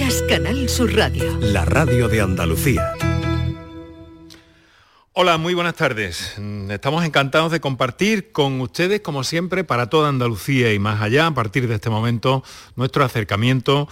Escuchas Canal Sur Radio. La radio de Andalucía. Hola, muy buenas tardes. Mm, Estamos encantados de compartir con ustedes, como siempre, para toda Andalucía y más allá, a partir de este momento, nuestro acercamiento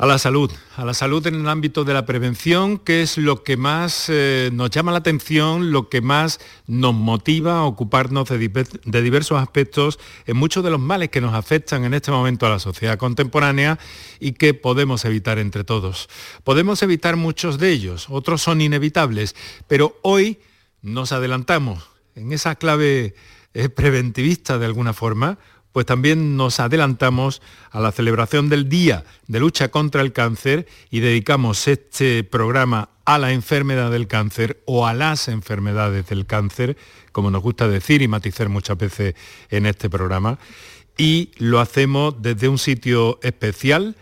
a la salud, a la salud en el ámbito de la prevención, que es lo que más eh, nos llama la atención, lo que más nos motiva a ocuparnos de, diver- de diversos aspectos en muchos de los males que nos afectan en este momento a la sociedad contemporánea y que podemos evitar entre todos. Podemos evitar muchos de ellos, otros son inevitables, pero hoy nos adelantamos en esa clave eh, preventivista de alguna forma, pues también nos adelantamos a la celebración del Día de Lucha contra el Cáncer y dedicamos este programa a la enfermedad del cáncer o a las enfermedades del cáncer, como nos gusta decir y matizar muchas veces en este programa. Y lo hacemos desde un sitio especial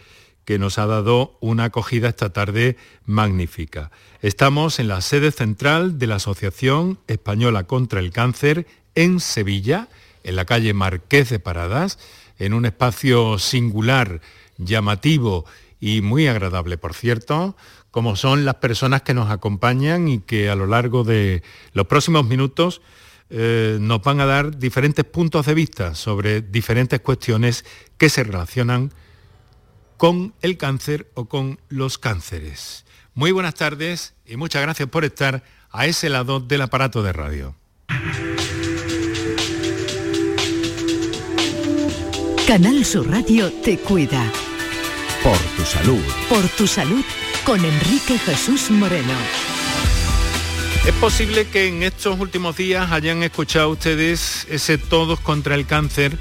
que nos ha dado una acogida esta tarde magnífica. Estamos en la sede central de la Asociación Española contra el Cáncer en Sevilla, en la calle Marqués de Paradas, en un espacio singular, llamativo y muy agradable, por cierto, como son las personas que nos acompañan y que a lo largo de los próximos minutos eh, nos van a dar diferentes puntos de vista sobre diferentes cuestiones que se relacionan con el cáncer o con los cánceres. Muy buenas tardes y muchas gracias por estar a ese lado del aparato de radio. Canal Sur Radio te cuida. Por tu salud. Por tu salud con Enrique Jesús Moreno. Es posible que en estos últimos días hayan escuchado ustedes ese Todos contra el Cáncer,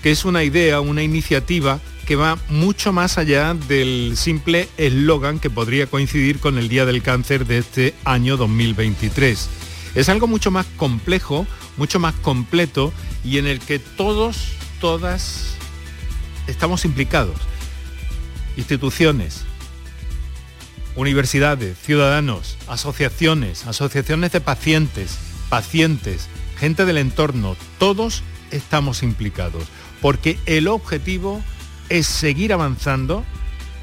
que es una idea, una iniciativa que va mucho más allá del simple eslogan que podría coincidir con el Día del Cáncer de este año 2023. Es algo mucho más complejo, mucho más completo y en el que todos, todas estamos implicados. Instituciones, universidades, ciudadanos, asociaciones, asociaciones de pacientes, pacientes, gente del entorno, todos estamos implicados, porque el objetivo es seguir avanzando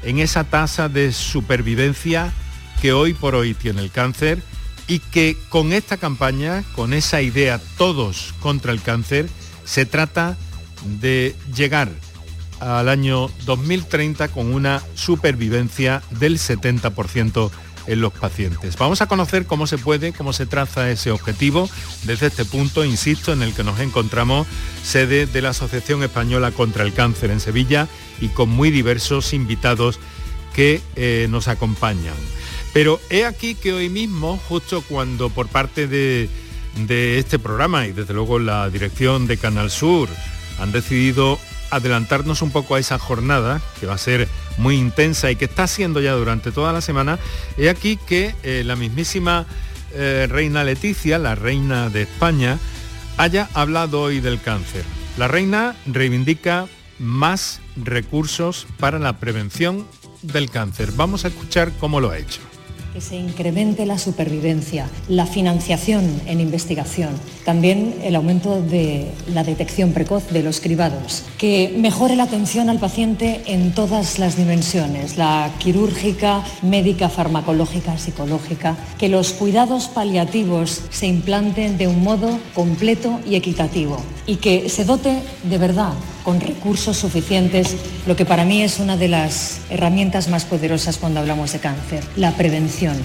en esa tasa de supervivencia que hoy por hoy tiene el cáncer y que con esta campaña, con esa idea todos contra el cáncer, se trata de llegar al año 2030 con una supervivencia del 70% en los pacientes. Vamos a conocer cómo se puede, cómo se traza ese objetivo desde este punto, insisto, en el que nos encontramos, sede de la Asociación Española contra el Cáncer en Sevilla y con muy diversos invitados que eh, nos acompañan. Pero he aquí que hoy mismo, justo cuando por parte de, de este programa y desde luego la dirección de Canal Sur han decidido adelantarnos un poco a esa jornada, que va a ser muy intensa y que está siendo ya durante toda la semana, he aquí que eh, la mismísima eh, reina Leticia, la reina de España, haya hablado hoy del cáncer. La reina reivindica más recursos para la prevención del cáncer. Vamos a escuchar cómo lo ha hecho que se incremente la supervivencia, la financiación en investigación, también el aumento de la detección precoz de los cribados, que mejore la atención al paciente en todas las dimensiones, la quirúrgica, médica, farmacológica, psicológica, que los cuidados paliativos se implanten de un modo completo y equitativo y que se dote de verdad con recursos suficientes, lo que para mí es una de las herramientas más poderosas cuando hablamos de cáncer, la prevención.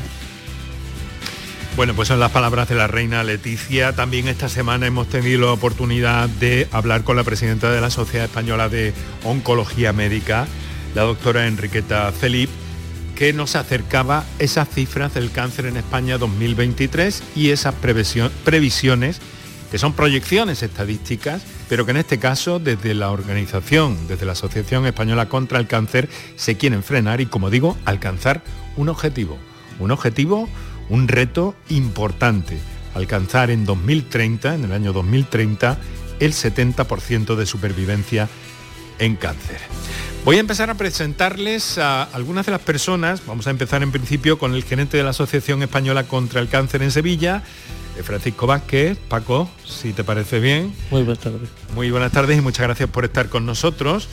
Bueno, pues son las palabras de la reina Leticia. También esta semana hemos tenido la oportunidad de hablar con la presidenta de la Sociedad Española de Oncología Médica, la doctora Enriqueta Felip, que nos acercaba esas cifras del cáncer en España 2023 y esas previsiones, que son proyecciones estadísticas, pero que en este caso desde la organización, desde la Asociación Española contra el Cáncer, se quieren frenar y, como digo, alcanzar un objetivo. Un objetivo, un reto importante, alcanzar en 2030, en el año 2030, el 70% de supervivencia en cáncer. Voy a empezar a presentarles a algunas de las personas, vamos a empezar en principio con el gerente de la Asociación Española contra el Cáncer en Sevilla, Francisco Vázquez. Paco, si te parece bien. Muy buenas tardes. Muy buenas tardes y muchas gracias por estar con nosotros.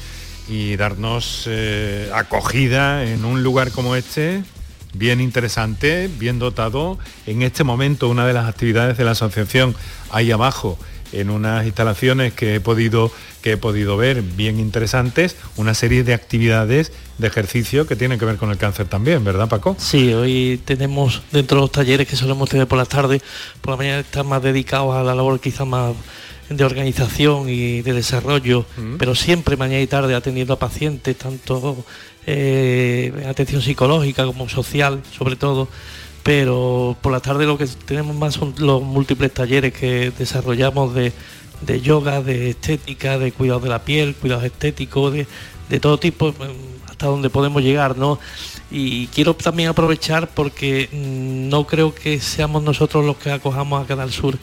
y darnos eh, acogida en un lugar como este, bien interesante, bien dotado. En este momento una de las actividades de la asociación ahí abajo, en unas instalaciones que he podido, que he podido ver bien interesantes, una serie de actividades de ejercicio que tienen que ver con el cáncer también, ¿verdad Paco? Sí, hoy tenemos dentro de los talleres que solemos tener por las tardes, por la mañana están más dedicados a la labor quizá más de organización y de desarrollo, mm. pero siempre mañana y tarde atendiendo a pacientes, tanto eh, atención psicológica como social, sobre todo. Pero por la tarde lo que tenemos más son los múltiples talleres que desarrollamos de, yoga, de estética, de cuidado de la piel, cuidados estéticos, de, todo tipo, mm, hasta donde podemos llegar, ¿no? Y quiero también aprovechar porque mm, no creo que seamos nosotros los que acojamos a Canal Sur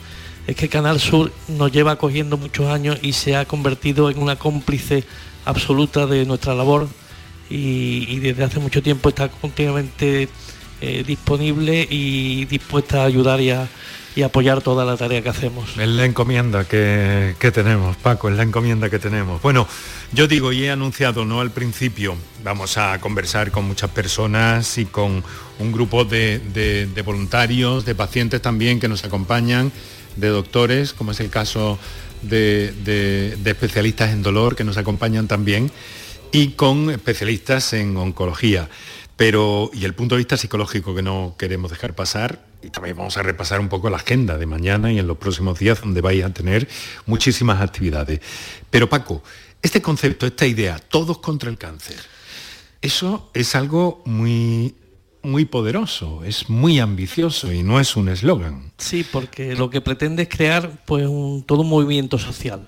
es que Canal Sur nos lleva cogiendo muchos años y se ha convertido en una cómplice absoluta de nuestra labor y, desde hace mucho tiempo está continuamente eh, disponible y dispuesta a ayudar y a, apoyar toda la tarea que hacemos. Es la encomienda que, tenemos, Paco, es la encomienda que tenemos. Bueno, yo digo y he anunciado, ¿no? Al principio, vamos a conversar con muchas personas y con un grupo de voluntarios, de pacientes también que nos acompañan de doctores, como es el caso de, especialistas en dolor que nos acompañan también, y con especialistas en oncología. Pero, y el punto de vista psicológico que no queremos dejar pasar, y también vamos a repasar un poco la agenda de mañana y en los próximos días, donde vais a tener muchísimas actividades. Pero Paco, este concepto, esta idea, todos contra el cáncer, eso es algo muy muy poderoso, es muy ambicioso y no es un eslogan. Sí, porque lo que pretende es crear pues todo un movimiento social.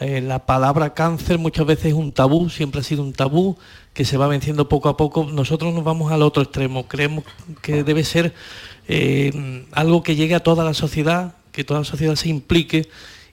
Eh, la palabra cáncer muchas veces es un tabú, siempre ha sido un tabú que se va venciendo poco a poco. Nosotros nos vamos al otro extremo, creemos que debe ser eh, algo que llegue a toda la sociedad, que toda la sociedad se implique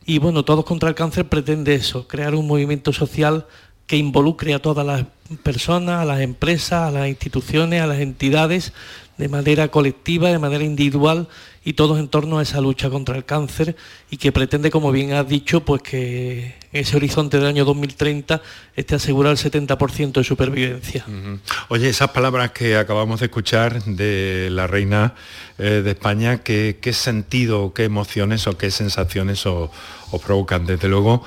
y bueno, Todos contra el Cáncer pretende eso, crear un movimiento social que involucre a todas las personas, a las empresas, a las instituciones, a las entidades, de manera colectiva, de manera individual y todos en torno a esa lucha contra el cáncer y que pretende, como bien has dicho, pues que ese horizonte del año 2030 esté asegurado el 70% de supervivencia. Oye, esas palabras que acabamos de escuchar de la reina eh, de España, ¿qué, sentido, qué emociones o qué sensaciones os provocan? Desde luego,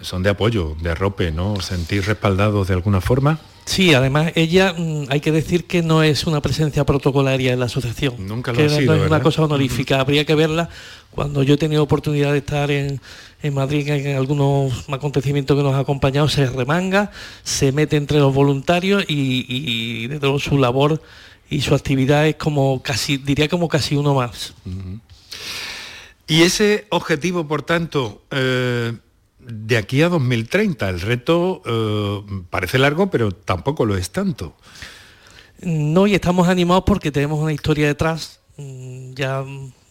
son de apoyo, de arrope, ¿no? ¿Sentir respaldados de alguna forma? Sí, además ella, mm, hay que decir que no es una presencia protocolaria en la asociación. Nunca lo ha sido, No es una cosa honorífica, habría que verla cuando yo he tenido oportunidad de estar en, Madrid en algunos acontecimientos que nos ha acompañado, se remanga, se mete entre los voluntarios y, de todo su labor y su actividad es como casi, diría como casi uno más. Y ese objetivo, por tanto, eh, de aquí a 2030. El reto eh, parece largo, pero tampoco lo es tanto. No, y estamos animados porque tenemos una historia detrás. Mm, ya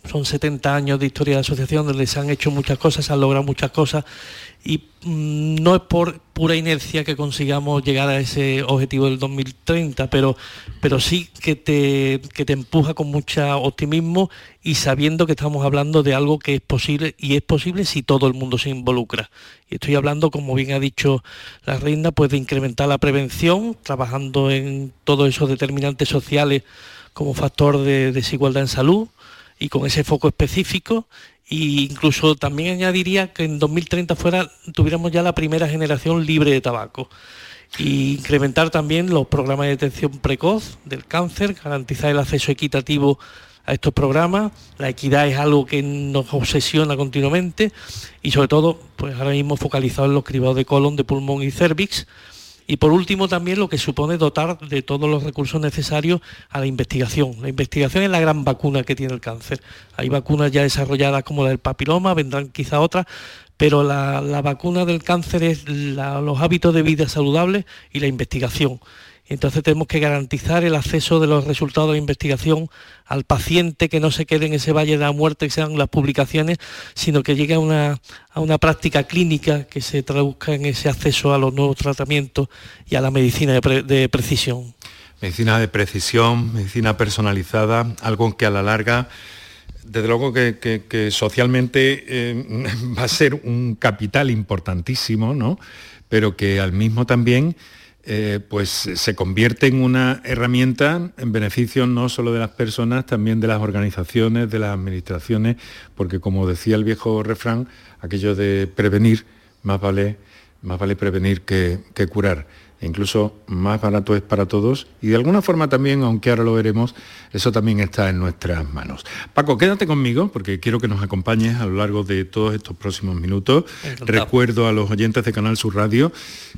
son 70 años de historia de asociación donde se han hecho muchas cosas, se han logrado muchas cosas y mm, no es por pura inercia que consigamos llegar a ese objetivo del 2030, pero, pero sí que te, que te empuja con mucho optimismo y sabiendo que estamos hablando de algo que es posible y es posible si todo el mundo se involucra. Y estoy hablando, como bien ha dicho la reina, pues de incrementar la prevención, trabajando en todos esos determinantes sociales como factor de desigualdad en salud, y con ese foco específico e incluso también añadiría que en 2030 fuera tuviéramos ya la primera generación libre de tabaco y incrementar también los programas de detección precoz del cáncer, garantizar el acceso equitativo a estos programas. La equidad es algo que nos obsesiona continuamente y sobre todo, pues ahora mismo focalizado en los cribados de colon, de pulmón y cervix, y por último también lo que supone dotar de todos los recursos necesarios a la investigación. La investigación es la gran vacuna que tiene el cáncer. Hay vacunas ya desarrolladas como la del papiloma, vendrán quizá otras, pero la, vacuna del cáncer es los hábitos de vida saludables y la investigación. Entonces tenemos que garantizar el acceso de los resultados de investigación al paciente, que no se quede en ese valle de la muerte, que sean las publicaciones, sino que llegue a una, a una práctica clínica que se traduzca en ese acceso a los nuevos tratamientos y a la medicina de, precisión. Medicina de precisión, medicina personalizada, algo que a la larga desde luego que, socialmente eh, va a ser un capital importantísimo, ¿no? pero que al mismo también eh, pues se convierte en una herramienta en beneficio no solo de las personas, también de las organizaciones, de las administraciones, porque como decía el viejo refrán, aquello de prevenir, más vale, más vale prevenir que curar incluso más barato es para todos y de alguna forma también, aunque ahora lo veremos, eso también está en nuestras manos. Paco, quédate conmigo porque quiero que nos acompañes a lo largo de todos estos próximos minutos. Recuerdo a los oyentes de Canal Sur Radio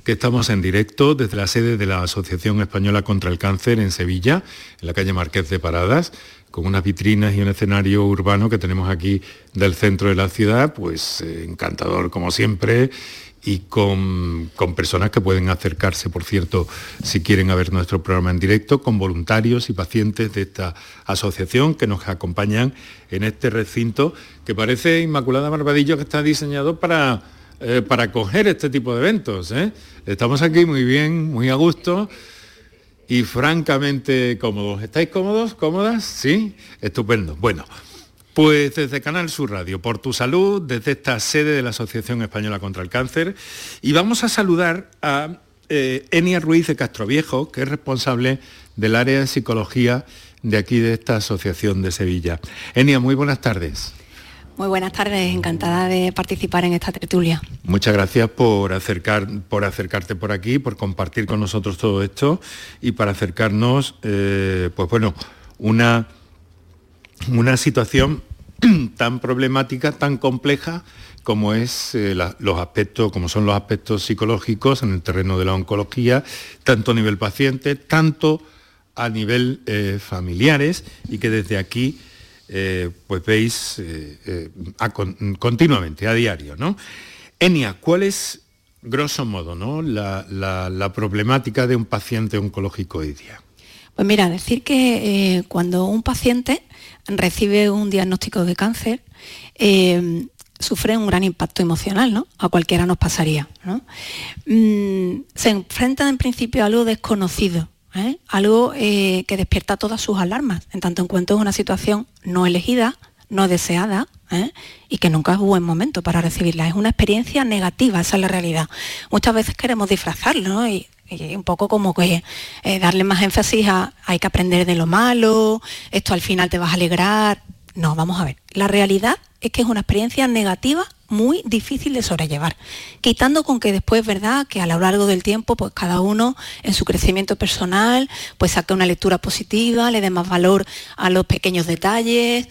que estamos en directo desde la sede de la Asociación Española contra el Cáncer en Sevilla, en la calle Marqués de Paradas con unas vitrinas y un escenario urbano que tenemos aquí del centro de la ciudad, pues eh, encantador como siempre y con, personas que pueden acercarse, por cierto, si quieren ver nuestro programa en directo, con voluntarios y pacientes de esta asociación que nos acompañan en este recinto que parece Inmaculada Barbadillo que está diseñado para, eh, para acoger este tipo de eventos. ¿eh? Estamos aquí muy bien, muy a gusto y francamente cómodos. ¿Estáis cómodos? ¿Cómodas? Sí, estupendo. Bueno. Pues desde Canal Sur Radio, por tu salud, desde esta sede de la Asociación Española contra el Cáncer, y vamos a saludar a eh, Enia Ruiz de Castroviejo, que es responsable del área de psicología de aquí de esta Asociación de Sevilla. Enia, muy buenas tardes. Muy buenas tardes, encantada de participar en esta tertulia. Muchas gracias por, acercar, por acercarte por aquí, por compartir con nosotros todo esto y para acercarnos, eh, pues bueno, una, una situación tan problemática, tan compleja como es eh, los aspectos, como son los aspectos psicológicos en el terreno de la oncología, tanto a nivel paciente, tanto a nivel eh, familiares, y que desde aquí eh, pues veis continuamente, a diario. ¿no? Enia, ¿cuál es, grosso modo, ¿no? la, la problemática de un paciente oncológico hoy día? Pues mira, decir que cuando un paciente recibe un diagnóstico de cáncer, eh, sufre un gran impacto emocional, ¿no? A cualquiera nos pasaría. Mm, se enfrenta en principio a algo desconocido, ¿eh? algo eh, que despierta todas sus alarmas, en tanto en cuanto es una situación no elegida, no deseada, y que nunca es buen momento para recibirla. Es una experiencia negativa, esa es la realidad. Muchas veces queremos disfrazarlo ¿no? y y un poco como que eh, darle más énfasis a hay que aprender de lo malo, esto al final te vas a alegrar. No, vamos a ver. La realidad es que es una experiencia negativa muy difícil de sobrellevar. Quitando con que después, ¿verdad?, que a lo largo del tiempo, pues cada uno en su crecimiento personal, pues saque una lectura positiva, le dé más valor a los pequeños detalles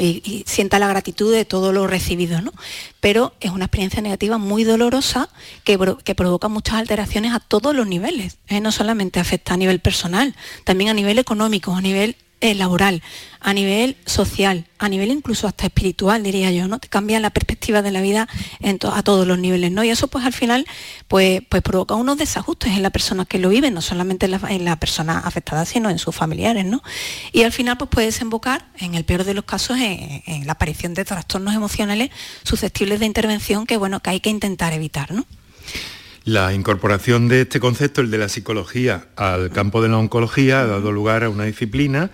y, sienta la gratitud de todo lo recibido, ¿no? Pero es una experiencia negativa muy dolorosa que, provoca muchas alteraciones a todos los niveles. ¿eh? No solamente afecta a nivel personal, también a nivel económico, a nivel eh, laboral, a nivel social, a nivel incluso hasta espiritual, diría yo, ¿no? Te cambia la perspectiva de la vida a todos los niveles, ¿no? Y eso pues al final pues, pues provoca unos desajustes en la persona que lo vive, no solamente en la, persona afectada, sino en sus familiares, ¿no? Y al final pues puede desembocar, en el peor de los casos, en, la aparición de trastornos emocionales susceptibles de intervención que, bueno, que hay que intentar evitar, ¿no? La incorporación de este concepto, el de la psicología, al campo de la oncología ha dado lugar a una disciplina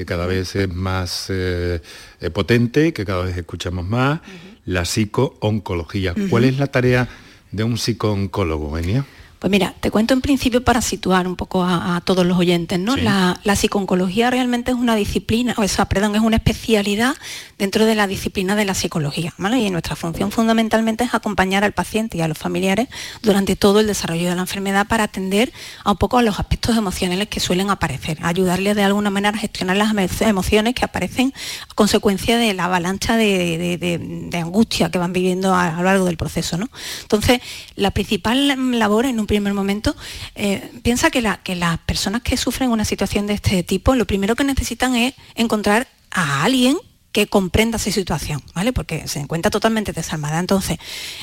que cada vez es más eh, eh, potente, que cada vez escuchamos más, la psico-oncología. ¿Cuál es la tarea de un psico-oncólogo, Enia? Pues mira, te cuento en principio para situar un poco a, todos los oyentes, ¿no? La, la psiconcología realmente es una disciplina, o sea, perdón, es una especialidad dentro de la disciplina de la psicología, ¿vale? Y nuestra función fundamentalmente es acompañar al paciente y a los familiares durante todo el desarrollo de la enfermedad para atender a un poco a los aspectos emocionales que suelen aparecer, ayudarles de alguna manera a gestionar las emociones que aparecen a consecuencia de la avalancha de, angustia que van viviendo a, lo largo del proceso, ¿no? Entonces, la principal labor en un primer momento, eh, piensa que, que las personas que sufren una situación de este tipo, lo primero que necesitan es encontrar a alguien que comprenda esa situación, ¿vale? Porque se encuentra totalmente desarmada. Entonces,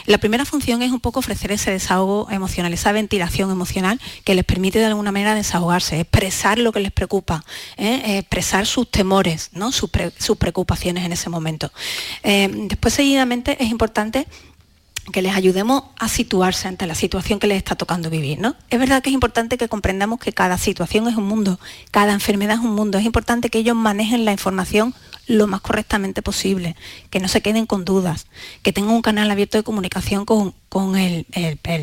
la primera función es un poco ofrecer ese desahogo emocional, esa ventilación emocional que les permite de alguna manera desahogarse, expresar lo que les preocupa, ¿eh? expresar sus temores, ¿no? sus, preocupaciones en ese momento. Eh, después, seguidamente, es importante que les ayudemos a situarse ante la situación que les está tocando vivir. ¿no? Es verdad que es importante que comprendamos que cada situación es un mundo, cada enfermedad es un mundo. Es importante que ellos manejen la información lo más correctamente posible, que no se queden con dudas, que tengan un canal abierto de comunicación con, el,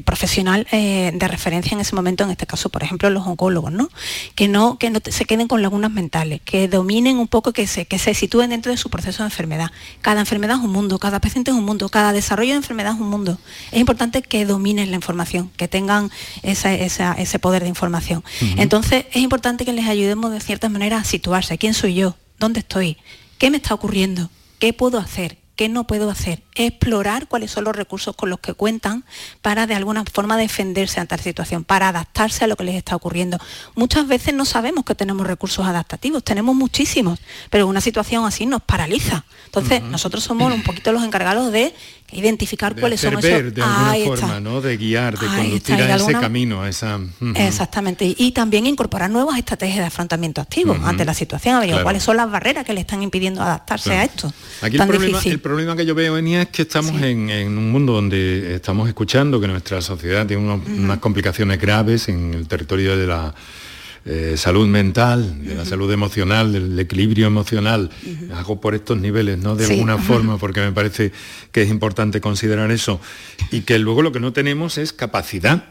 profesional eh, de referencia en ese momento, en este caso, por ejemplo, los oncólogos, ¿no? Que no, que no se queden con lagunas mentales, que dominen un poco, que se, que se sitúen dentro de su proceso de enfermedad. Cada enfermedad es un mundo, cada paciente es un mundo, cada desarrollo de enfermedad es un mundo. Es importante que dominen la información, que tengan ese poder de información. Entonces, es importante que les ayudemos de cierta manera a situarse. ¿Quién soy yo? ¿Dónde estoy? ¿Qué me está ocurriendo? ¿Qué puedo hacer? ¿Qué no puedo hacer? Explorar cuáles son los recursos con los que cuentan para de alguna forma defenderse ante la situación, para adaptarse a lo que les está ocurriendo. Muchas veces no sabemos que tenemos recursos adaptativos, tenemos muchísimos, pero una situación así nos paraliza. Entonces, nosotros somos un poquito los encargados de identificar cuáles son esos... de alguna forma, ¿no? De guiar, de conducir a ese camino, a esa... Exactamente. Y también incorporar nuevas estrategias de afrontamiento activo ante la situación. ¿Cuáles son las barreras que le están impidiendo adaptarse a esto? Aquí el, problema, el problema que yo veo, Enia, es que estamos en, un mundo donde estamos escuchando que nuestra sociedad tiene unas complicaciones graves en el territorio de la eh, salud mental, de la salud emocional, del equilibrio emocional. Hago por estos niveles, ¿no? De alguna forma, porque me parece que es importante considerar eso. Y que luego lo que no tenemos es capacidad.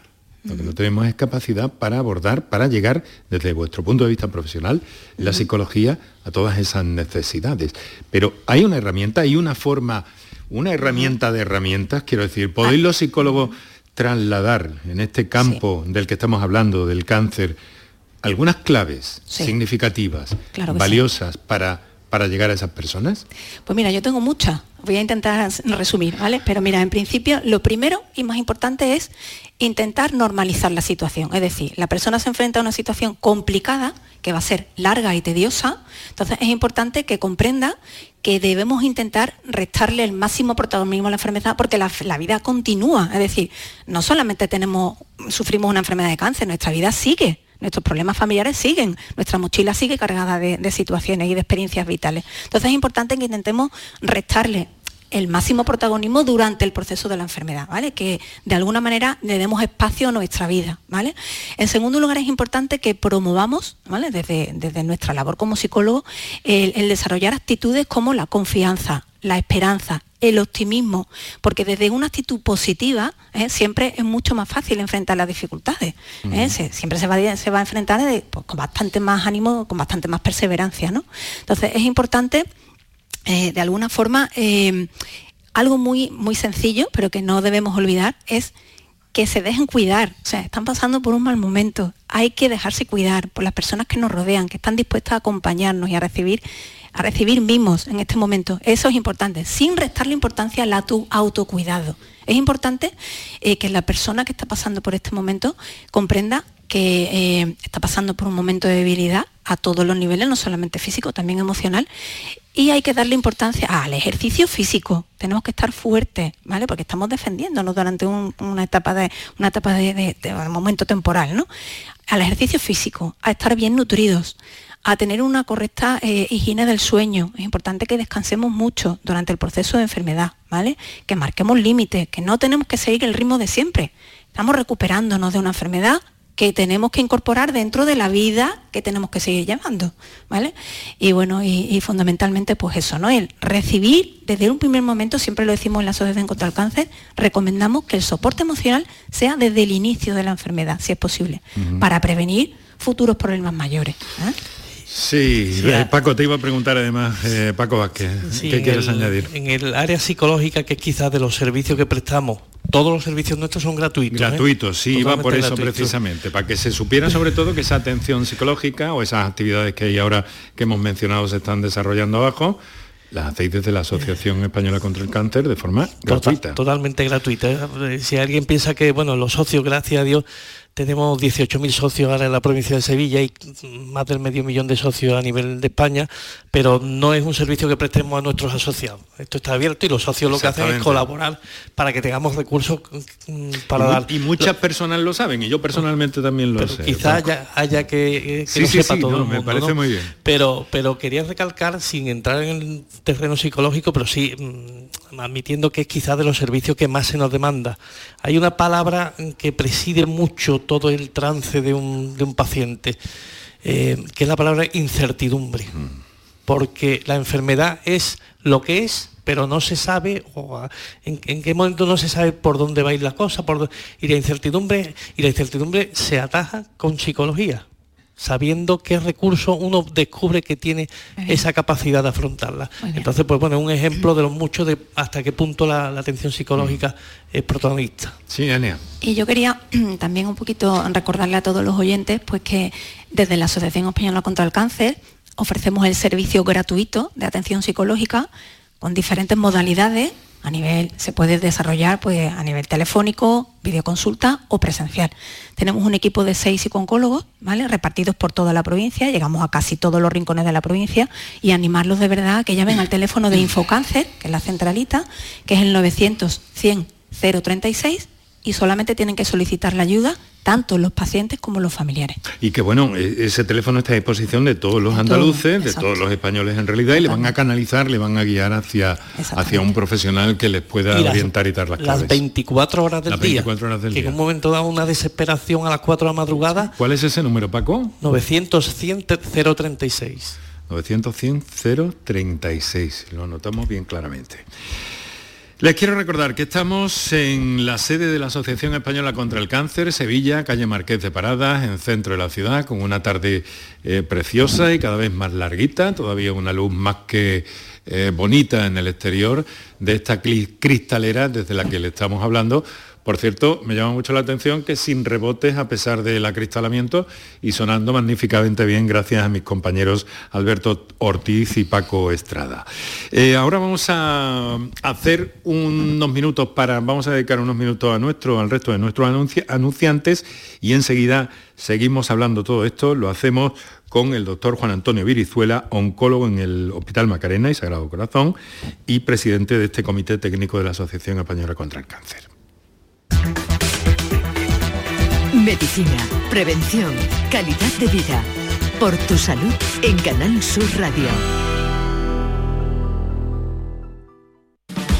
Lo que no tenemos es capacidad para abordar, para llegar desde vuestro punto de vista profesional, la psicología, a todas esas necesidades. Pero hay una herramienta, hay una forma, una herramienta de herramientas, quiero decir, ¿podéis los psicólogos trasladar en este campo del que estamos hablando, del cáncer, algunas claves significativas, valiosas para, para llegar a esas personas? Pues mira, yo tengo muchas. Voy a intentar resumir, ¿vale? Pero mira, en principio, lo primero y más importante es intentar normalizar la situación. Es decir, la persona se enfrenta a una situación complicada, que va a ser larga y tediosa, entonces es importante que comprenda que debemos intentar restarle el máximo protagonismo a la enfermedad porque la, vida continúa. Es decir, no solamente tenemos, sufrimos una enfermedad de cáncer, nuestra vida sigue nuestros problemas familiares siguen, nuestra mochila sigue cargada de, situaciones y de experiencias vitales. Entonces es importante que intentemos restarle el máximo protagonismo durante el proceso de la enfermedad, ¿vale? Que de alguna manera le demos espacio a nuestra vida, ¿vale? En segundo lugar es importante que promovamos, ¿vale? Desde, nuestra labor como psicólogo, el desarrollar actitudes como la confianza, la esperanza, el optimismo, porque desde una actitud positiva ¿eh? siempre es mucho más fácil enfrentar las dificultades. ¿eh? siempre se va, se va a enfrentar pues, con bastante más ánimo, con bastante más perseverancia. ¿no? Entonces es importante, eh, de alguna forma, algo muy, muy sencillo, pero que no debemos olvidar, es que se dejen cuidar, o sea, están pasando por un mal momento, hay que dejarse cuidar por las personas que nos rodean, que están dispuestas a acompañarnos y a recibir a recibir mimos en este momento. Eso es importante, sin restarle importancia al autocuidado. Es importante eh, que la persona que está pasando por este momento comprenda que eh, está pasando por un momento de debilidad a todos los niveles, no solamente físico, también emocional, y hay que darle importancia al ejercicio físico. Tenemos que estar fuertes, ¿vale? Porque estamos defendiéndonos durante una etapa de una etapa de, momento temporal, ¿no? Al ejercicio físico, a estar bien nutridos, a tener una correcta eh, higiene del sueño. Es importante que descansemos mucho durante el proceso de enfermedad, ¿vale? Que marquemos límites, que no tenemos que seguir el ritmo de siempre. Estamos recuperándonos de una enfermedad que tenemos que incorporar dentro de la vida que tenemos que seguir llevando, ¿vale? Y bueno, y, fundamentalmente pues eso, ¿no? El recibir desde un primer momento, siempre lo decimos en la Asociación contra el Cáncer, recomendamos que el soporte emocional sea desde el inicio de la enfermedad, si es posible, para prevenir futuros problemas mayores. ¿eh? Sí, eh, Paco, te iba a preguntar además, eh, Paco Vázquez, ¿qué quieres añadir? En el área psicológica, que es quizás de los servicios que prestamos, todos los servicios nuestros son gratuitos. ¿eh? Gratuitos, sí, iba por eso precisamente, para que se supiera sobre todo que esa atención psicológica o esas actividades que hay ahora que hemos mencionado se están desarrollando abajo, las hacéis desde la Asociación Española contra el Cáncer de forma gratuita. Totalmente gratuita. Si alguien piensa que, bueno, los socios, gracias a Dios, tenemos 18.000 socios ahora en la provincia de Sevilla y más del medio millón de socios a nivel de España, pero no es un servicio que prestemos a nuestros asociados. Esto está abierto y los socios lo que hacen es colaborar para que tengamos recursos mm, para y, dar. Y muchas personas lo saben y yo personalmente también lo sé. Quizás haya, que, que sepa todo el mundo, Me parece muy bien. Pero, pero quería recalcar, sin entrar en el terreno psicológico, pero sí mm, admitiendo que es quizás de los servicios que más se nos demanda. Hay una palabra que preside mucho todo el trance de un, paciente, eh, que es la palabra incertidumbre. porque la enfermedad es lo que es, pero no se sabe o en, qué momento no se sabe por dónde va a ir la cosa, por, y la incertidumbre y la incertidumbre se ataja con psicología sabiendo qué recurso uno descubre que tiene esa capacidad de afrontarla. Entonces, pues bueno, un ejemplo de los muchos de hasta qué punto la, atención psicológica es protagonista. Sí, Ania. Y yo quería también un poquito recordarle a todos los oyentes, pues que desde la Asociación Española contra el Cáncer ofrecemos el servicio gratuito de atención psicológica con diferentes modalidades a nivel, se puede desarrollar pues, a nivel telefónico, videoconsulta o presencial. Tenemos un equipo de seis psicólogos, ¿vale? repartidos por toda la provincia, llegamos a casi todos los rincones de la provincia y animarlos de verdad a que llamen al teléfono de Infocáncer, que es la centralita, que es el 900 100 036 y solamente tienen que solicitar la ayuda tanto los pacientes como los familiares. Y que bueno, e-, ese teléfono está a disposición de todos los andaluces, de todos los españoles en realidad, y le van a canalizar, le van a guiar hacia, hacia un profesional que les pueda orientar y dar las claves. Las 24 horas del las día. 24 horas del que en un momento da una desesperación a las 4 de la madrugada. ¿Cuál es ese número, Paco? 900 100 036. 900 100 036. Lo anotamos bien claramente. Les quiero recordar que estamos en la sede de la Asociación Española contra el Cáncer, Sevilla, calle Marqués de Paradas, en centro de la ciudad, con una tarde eh, preciosa y cada vez más larguita, todavía una luz más que eh, bonita en el exterior de esta cristalera desde la que le estamos hablando por cierto, me llama mucho la atención que sin rebotes a pesar del acristalamiento y sonando magníficamente bien gracias a mis compañeros Alberto Ortiz y Paco Estrada. Eh, ahora vamos a hacer unos minutos para, vamos a dedicar unos minutos a nuestro, al resto de nuestros anunciantes y enseguida seguimos hablando todo esto, lo hacemos con el doctor Juan Antonio Virizuela, oncólogo en el Hospital Macarena y Sagrado Corazón y presidente de este Comité Técnico de la Asociación Española contra el Cáncer. Medicina, prevención, calidad de vida. Por tu salud en Canal Sur Radio.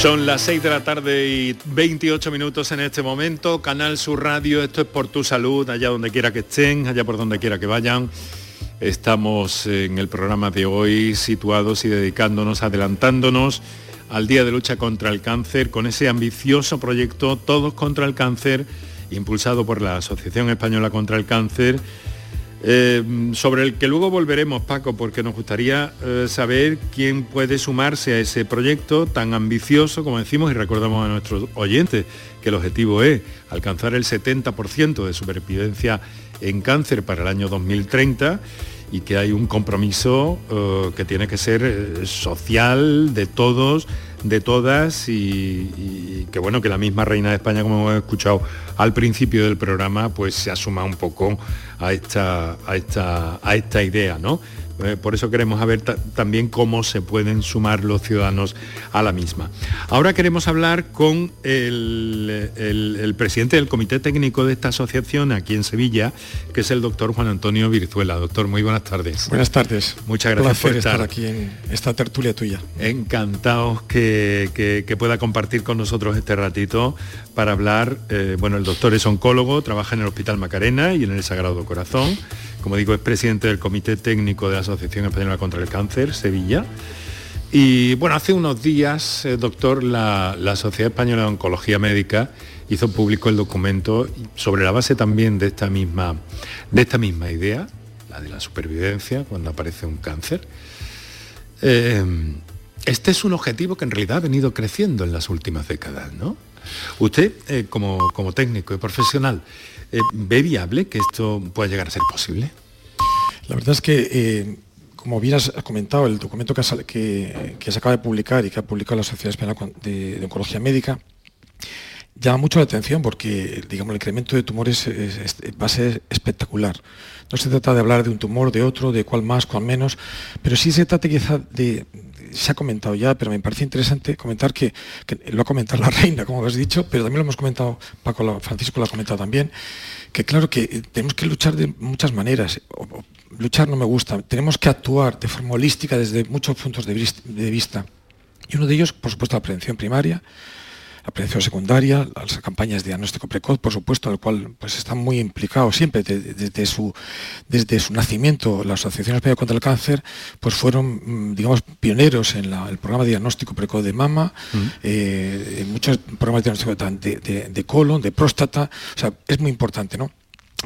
Son las 6 de la tarde y 28 minutos en este momento. Canal Sur Radio, esto es por tu salud, allá donde quiera que estén, allá por donde quiera que vayan. Estamos en el programa de hoy situados y dedicándonos, adelantándonos al Día de Lucha contra el Cáncer con ese ambicioso proyecto Todos contra el Cáncer, impulsado por la Asociación Española contra el Cáncer eh, sobre el que luego volveremos, Paco, porque nos gustaría eh, saber quién puede sumarse a ese proyecto tan ambicioso, como decimos, y recordamos a nuestros oyentes que el objetivo es alcanzar el 70% de supervivencia en cáncer para el año 2030 y que hay un compromiso eh, que tiene que ser social de todos, de todas y, que bueno que la misma reina de España, como hemos escuchado al principio del programa, pues se asuma un poco a esta, a esta, a esta idea, ¿no? Eh, por eso queremos saber también cómo se pueden sumar los ciudadanos a la misma. Ahora queremos hablar con el, el presidente del comité técnico de esta asociación aquí en Sevilla, que es el doctor Juan Antonio Virzuela. Doctor, muy buenas tardes. Buenas tardes. Muchas gracias por estar. aquí en esta tertulia tuya. Encantados que, pueda compartir con nosotros este ratito para hablar. Eh, bueno, el doctor es oncólogo, trabaja en el Hospital Macarena y en el Sagrado Corazón. Como digo, es presidente del Comité Técnico de la Asociación Española contra el Cáncer, Sevilla. Y bueno, hace unos días, doctor, la, la Sociedad Española de Oncología Médica hizo público el documento sobre la base también de esta misma, de esta misma idea, la de la supervivencia cuando aparece un cáncer. Eh, este es un objetivo que en realidad ha venido creciendo en las últimas décadas, ¿no? Usted, eh, como, como, técnico y profesional, eh, ¿ve viable que esto pueda llegar a ser posible? La verdad es que, como bien has comentado, el documento que, que, se acaba de publicar y que ha publicado la Sociedad Española de Oncología Médica, llama mucho la atención porque digamos, el incremento de tumores va a ser espectacular. No se trata de hablar de un tumor, de otro, de cuál más, cuál menos, pero sí se trata quizá de, se ha comentado ya, pero me parece interesante comentar que, lo ha comentado la reina, como has dicho, pero también lo hemos comentado, Paco, Francisco lo ha comentado también, que claro que tenemos que luchar de muchas maneras. Luchar no me gusta, tenemos que actuar de forma holística desde muchos puntos de vista. Y uno de ellos, por supuesto, la prevención primaria, la prevención secundaria, las campañas de diagnóstico precoz, por supuesto, al cual pues, están muy implicados siempre desde, su, desde su nacimiento. La Asociación Española contra el Cáncer pues, fueron, mm, digamos, pioneros en el programa de diagnóstico precoz de mama, eh, en muchos programas de diagnóstico de, colon, de próstata, o sea, es muy importante, ¿no?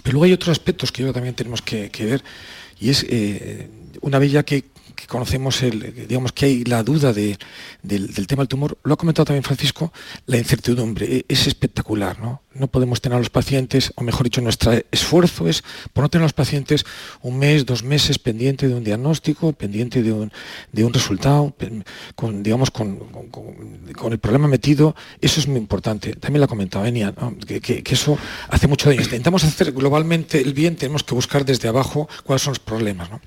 Pero luego hay otros aspectos que yo también tenemos que, ver, y es eh, una ya que que conocemos, digamos que hay la duda del, tema del tumor, lo ha comentado también Francisco, la incertidumbre e, es espectacular, ¿no? No podemos tener a los pacientes, o mejor dicho, nuestro esfuerzo es por no tener a los pacientes un mes, dos meses pendiente de un diagnóstico, pendiente de un, resultado, con, digamos, con, el problema metido, eso es muy importante. También lo ha comentado Enia, que, eso hace mucho daño. Intentamos hacer globalmente el bien, tenemos que buscar desde abajo cuáles son los problemas. ¿no?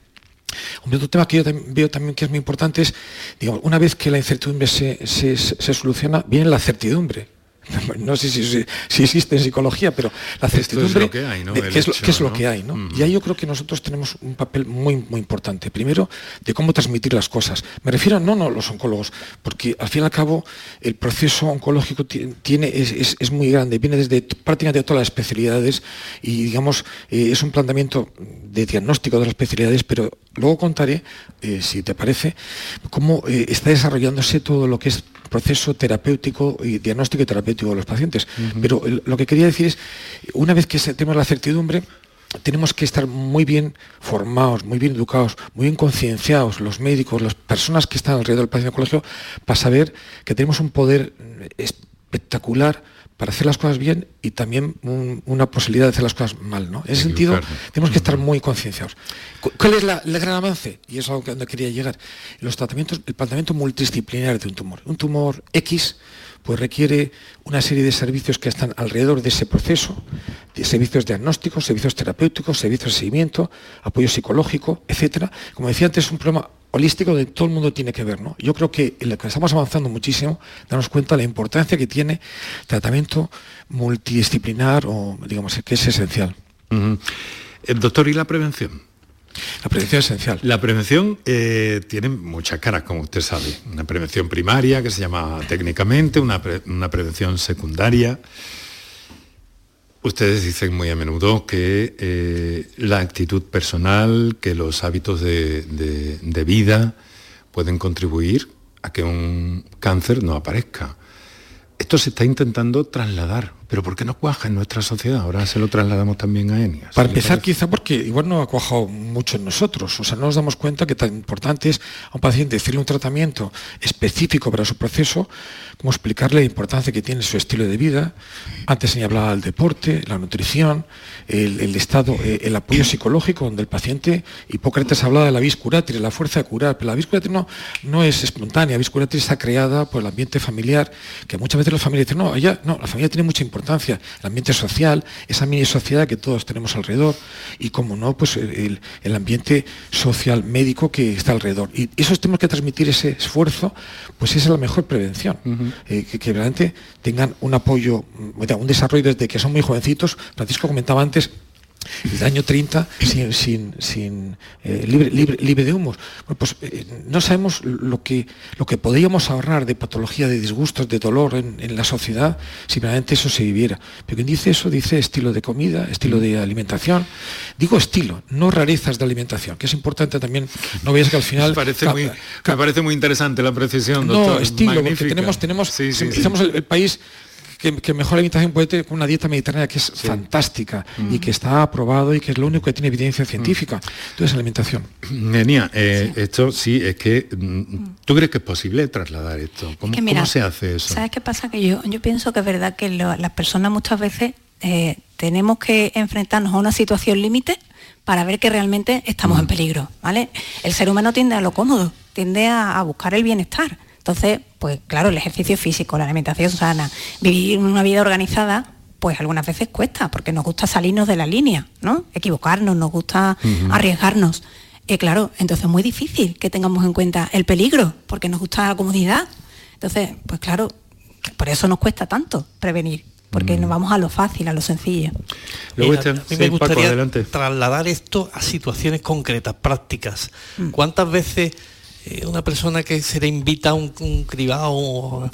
Otro tema que yo veo también que es muy importante es, digamos, una vez que la incertidumbre se, se soluciona, viene la certidumbre no sé si, existe en psicología, pero la certidumbre, es lo que hay, ¿no? ¿qué, es lo, que hay? ¿no? Y ahí yo creo que nosotros tenemos un papel muy, muy importante. Primero, de cómo transmitir las cosas. Me refiero a no, no los oncólogos, porque al fin y al cabo el proceso oncológico tiene, es, muy grande, viene desde prácticamente todas las especialidades y digamos, eh, es un planteamiento de diagnóstico de las especialidades, pero luego contaré, eh, si te parece, cómo eh, está desarrollándose todo lo que es proceso terapéutico y diagnóstico y terapéutico de los pacientes. Pero lo que quería decir es, una vez que tenemos la certidumbre, tenemos que estar muy bien formados, muy bien educados, muy bien concienciados, los médicos, las personas que están alrededor del paciente colegio, para saber que tenemos un poder espectacular para hacer las cosas bien y también una posibilidad de hacer las cosas mal. ¿no? En ese sentido, tenemos que estar muy concienciados. ¿Cuál es la, el gran avance? Y es algo que donde quería llegar. Los tratamientos, el tratamiento multidisciplinar de un tumor. Un tumor X pues requiere una serie de servicios que están alrededor de ese proceso, de servicios diagnósticos, servicios terapéuticos, servicios de seguimiento, apoyo psicológico, etcétera. Como decía antes, es un problema holístico de todo el mundo tiene que ver. ¿no? Yo creo que en lo que estamos avanzando muchísimo, darnos cuenta de la importancia que tiene tratamiento multidisciplinar o digamos que es esencial. El doctor, ¿y la prevención? La prevención es esencial. La prevención eh, tiene muchas caras, como usted sabe. Una prevención primaria, que se llama técnicamente, una, una prevención secundaria. Ustedes dicen muy a menudo que eh, la actitud personal, que los hábitos de, vida pueden contribuir a que un cáncer no aparezca. Esto se está intentando trasladar, pero ¿por qué no cuaja en nuestra sociedad? Ahora se lo trasladamos también a ENIAS. Para empezar, quizá porque igual no ha cuajado mucho en nosotros. O sea, no nos damos cuenta que tan importante es a un paciente decirle un tratamiento específico para su proceso, como explicarle la importancia que tiene su estilo de vida. Antes se hablaba del deporte, la nutrición, el, estado, eh, el apoyo psicológico, donde el paciente, Hipócrates hablaba de la vis curatis, la fuerza de curar, pero la vis curatis no, no es espontánea, la vis curatis está creada por el ambiente familiar, que muchas veces las familias dicen, no, no, la familia tiene mucha importancia, el ambiente social, esa mini sociedad que todos tenemos alrededor, y como no, pues el, ambiente social médico que está alrededor. Y eso tenemos que transmitir ese esfuerzo, pues esa es la mejor prevención. Eh, que, que, realmente tengan un apoyo, un desarrollo desde que son muy jovencitos. Francisco comentaba antes el año 30 sin, sin, eh, libre, libre, libre, de humos. pues eh, no sabemos lo que, lo que podríamos ahorrar de patología, de disgustos, de dolor en, la sociedad si realmente eso se viviera. Pero quien dice eso dice estilo de comida, estilo de alimentación. Digo estilo, no rarezas de alimentación, que es importante también. No veas que al final... Me parece, muy, me parece muy interesante la precisión, doctor. No, estilo, porque tenemos, tenemos, sí, el país que, mejor alimentación puede tener una dieta mediterránea que es fantástica y mm. que está aprobado y que es lo único que tiene evidencia mm. científica. Entonces, alimentación. Nenia, eh, esto sí, es que mm, tú crees que es posible trasladar esto. ¿Cómo, se hace eso? ¿Sabes qué pasa? Que yo, yo pienso que es verdad que las personas muchas veces eh, tenemos que enfrentarnos a una situación límite para ver que realmente estamos en peligro. ¿vale? El ser humano tiende a lo cómodo, tiende a buscar el bienestar. Entonces, pues claro, el ejercicio físico, la alimentación sana, vivir una vida organizada, pues algunas veces cuesta, porque nos gusta salirnos de la línea, ¿no? Equivocarnos, nos gusta arriesgarnos. Y claro, entonces es muy difícil que tengamos en cuenta el peligro, porque nos gusta la comodidad. Entonces, pues claro, por eso nos cuesta tanto prevenir, porque nos vamos a lo fácil, a lo sencillo. a mí me gustaría trasladar esto a situaciones concretas, prácticas. Mm. ¿Cuántas veces eh, una persona que se le invita a un, cribado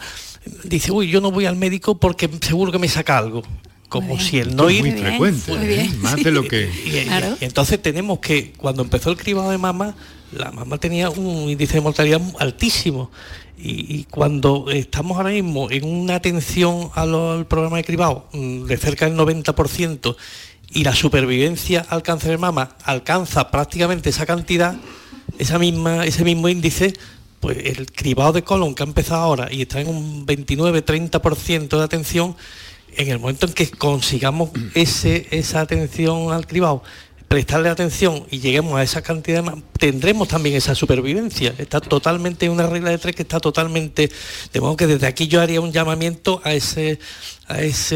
dice, uy, yo no voy al médico porque seguro que me saca algo como si el no ir muy frecuente ¿eh? más de lo que y, entonces tenemos que cuando empezó el cribado de mamá la mamá tenía un índice de mortalidad altísimo. Y, cuando estamos ahora mismo en una atención al programa de cribado mm, de cerca del 90% y la supervivencia al cáncer de mama alcanza prácticamente esa cantidad esa misma, ese mismo índice, pues el cribado de colon que ha empezado ahora y está en un 29-30% de atención, en el momento en que consigamos ese, esa atención al cribado, prestarle atención y lleguemos a esa cantidad, de tendremos también esa supervivencia. Está totalmente, una regla de tres que está totalmente, de modo que desde aquí yo haría un llamamiento a ese a, esa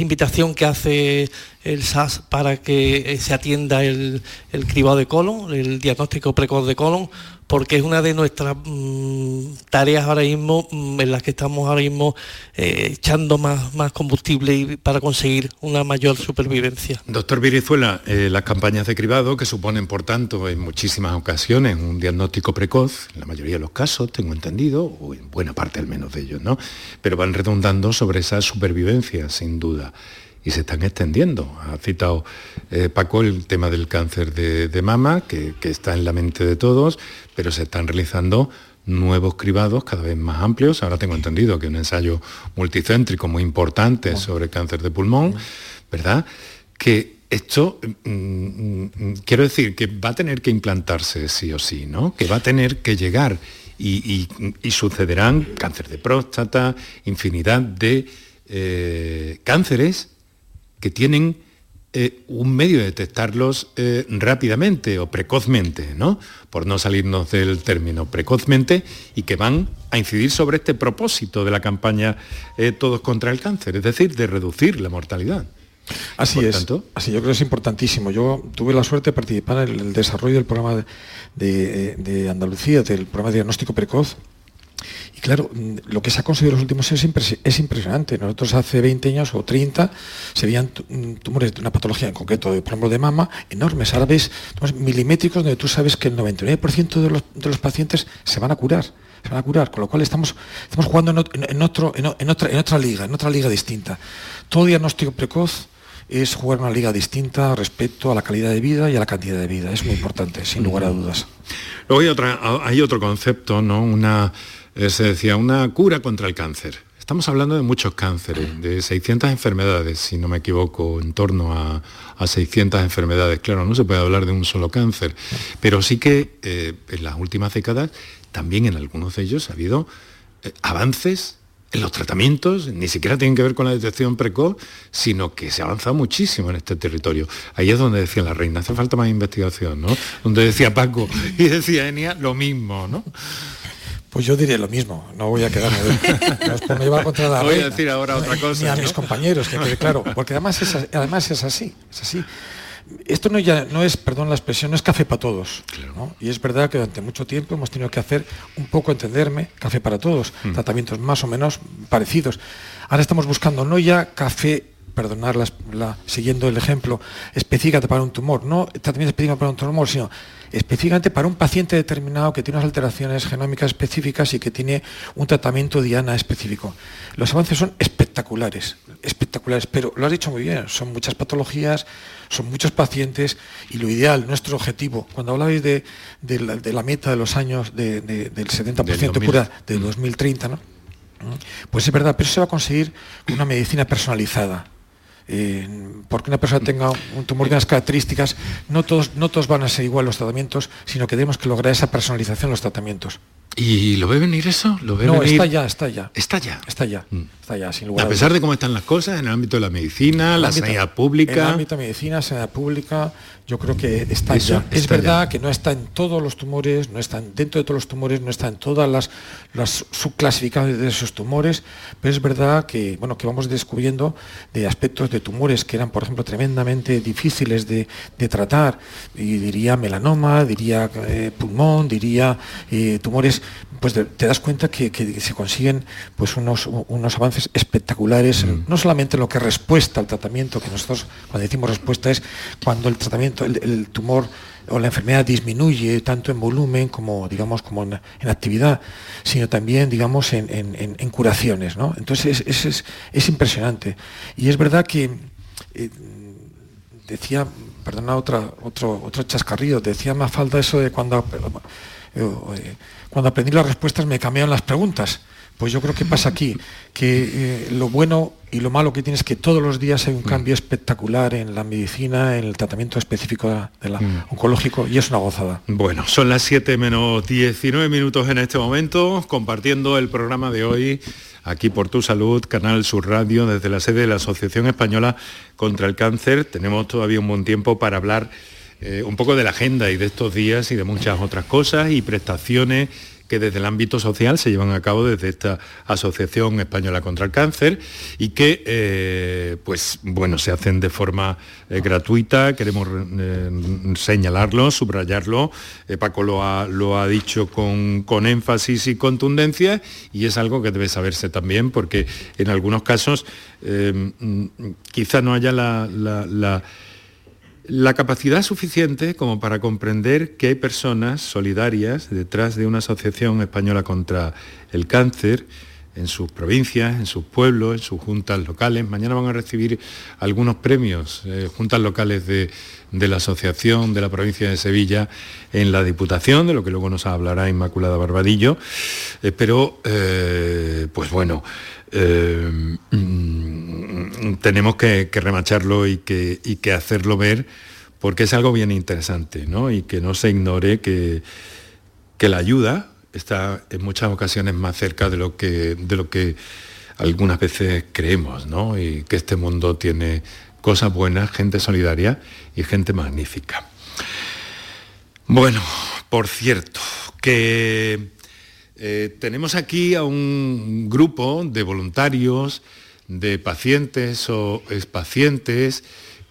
invitación que hace el SAS para que se atienda el, el cribado de colon, el diagnóstico precoz de colon, porque es una de nuestras mm, tareas ahora mismo mm, en las que estamos ahora mismo eh, echando más, más combustible para conseguir una mayor supervivencia. Doctor Virizuela, eh, las campañas de cribado, que suponen, por tanto, en muchísimas ocasiones un diagnóstico precoz, en la mayoría de los casos, tengo entendido, o en buena parte al menos de ellos, ¿no? Pero van redundando sobre esa supervivencia, sin duda y se están extendiendo. Ha citado eh, Paco el tema del cáncer de, mama, que, está en la mente de todos, pero se están realizando nuevos cribados cada vez más amplios. Ahora tengo entendido que un ensayo multicéntrico muy importante sobre cáncer de pulmón, ¿verdad? Que esto, mm, mm, quiero decir, que va a tener que implantarse sí o sí, ¿no? Que va a tener que llegar y, sucederán cáncer de próstata, infinidad de eh, cánceres que tienen eh, un medio de detectarlos eh, rápidamente o precozmente, ¿no? por no salirnos del término precozmente, y que van a incidir sobre este propósito de la campaña eh, Todos contra el cáncer, es decir, de reducir la mortalidad. Así es, así yo creo que es importantísimo. Yo tuve la suerte de participar en el desarrollo del programa de Andalucía, del programa de diagnóstico precoz, y claro, mm, lo que se ha conseguido en los últimos años es impresionante. Nosotros hace 20 años o 30 se veían tumores de una patología en concreto, por ejemplo de mama, enormes. Ahora ves milimétricos donde tú sabes que el 99% de los, de los, pacientes se van a curar. Se van a curar, con lo cual estamos, estamos jugando en, otro, en, otra, en otra liga, en otra liga distinta. Todo diagnóstico precoz es jugar una liga distinta respecto a la calidad de vida y a la cantidad de vida. Es muy importante, sin lugar a dudas. Luego hay, otra, hay otro concepto, ¿no? Una se decía una cura contra el cáncer. Estamos hablando de muchos cánceres, de 600 enfermedades, si no me equivoco, en torno a, 600 enfermedades. Claro, no se puede hablar de un solo cáncer, pero sí que eh, en las últimas décadas también en algunos de ellos ha habido eh, avances en los tratamientos, ni siquiera tienen que ver con la detección precoz, sino que se ha avanzado muchísimo en este territorio. Ahí es donde decía la reina, hace falta más investigación, ¿no? Donde decía Paco y decía Enia lo mismo, ¿no? Pues yo diré lo mismo, no voy a quedarme. no me iba contra la Voy a decir ahora otra cosa. Ni a mis compañeros, que quede claro. Porque además es, además es así, es así. esto no, ya, no es, perdón la expresión, no es café para todos. Y es verdad que durante mucho tiempo hemos tenido que hacer un poco, entenderme, café para todos, mm. tratamientos más o menos parecidos. Ahora estamos buscando no ya café perdonar la, siguiendo el ejemplo, específicamente para un tumor, no tratamiento específico para un tumor, sino específicamente para un paciente determinado que tiene unas alteraciones genómicas específicas y que tiene un tratamiento diana específico. Los avances son espectaculares, espectaculares, pero lo has dicho muy bien, son muchas patologías, son muchos pacientes y lo ideal, nuestro objetivo, cuando hablabais de, la, meta de los años del 70% de cura de 2030, ¿no? Pues es verdad, pero se va a conseguir una medicina personalizada porque una persona tenga un tumor de unas características, no todos, no todos van a ser igual los tratamientos, sino que tenemos que lograr esa personalización en los tratamientos. ¿Y lo ve venir eso? ¿Lo ve no, está ya, está ya. Está ya. Está ya. Mm. Está ya, sin lugar a, pesar de cómo están las cosas en el ámbito de la medicina, la sanidad pública. En el ámbito de medicina, sanidad pública, yo creo que está ya. es verdad que no está en todos los tumores, no está dentro de todos los tumores, no está en todas las, las subclasificaciones de esos tumores, pero es verdad que, bueno, que vamos descubriendo de aspectos de tumores que eran, por ejemplo, tremendamente difíciles de, tratar, y diría melanoma, diría eh, pulmón, diría eh, tumores pues te das cuenta que, se consiguen pues unos, unos avances espectaculares, mm. no solamente lo que respuesta al tratamiento, que nosotros cuando decimos respuesta es cuando el tratamiento, el, tumor o la enfermedad disminuye tanto en volumen como digamos como en, actividad, sino también digamos en, curaciones. ¿no? Entonces es, es, impresionante. Y es verdad que eh, decía, perdona otra, otro, otro chascarrillo, decía más falta eso de cuando eh, cuando aprendí las respuestas me cambiaron las preguntas. Pues yo creo que pasa aquí, que eh, lo bueno y lo malo que tiene es que todos los días hay un cambio espectacular en la medicina, en el tratamiento específico de la, mm. oncológico y es una gozada. Bueno, son las 7 menos 19 minutos en este momento, compartiendo el programa de hoy aquí por Tu Salud, Canal Sur Radio, desde la sede de la Asociación Española contra el Cáncer. Tenemos todavía un buen tiempo para hablar eh, un poco de la agenda y de estos días y de muchas otras cosas y prestaciones que desde el ámbito social se llevan a cabo desde esta Asociación Española contra el Cáncer y que, eh, pues, bueno, se hacen de forma eh, gratuita, queremos señalarlo, subrayarlo, Paco lo ha, lo ha dicho con, énfasis y contundencia y es algo que debe saberse también porque en algunos casos mm, quizá no haya la capacidad suficiente como para comprender que hay personas solidarias detrás de una asociación española contra el cáncer en sus provincias, en sus pueblos, en sus juntas locales. Mañana van a recibir algunos premios, eh, juntas locales de, la Asociación de la provincia de Sevilla en la Diputación, de lo que luego nos hablará Inmaculada Barbadillo. Eh, pero, eh, pues bueno, mm, tenemos que, remacharlo y que, hacerlo ver porque es algo bien interesante. Y que no se ignore que, que la ayuda está en muchas ocasiones más cerca de lo que, de lo que algunas veces creemos, ¿no? Y que este mundo tiene cosas buenas, gente solidaria y gente magnífica. Bueno, por cierto, que eh, tenemos aquí a un grupo de voluntarios, de pacientes o expacientes,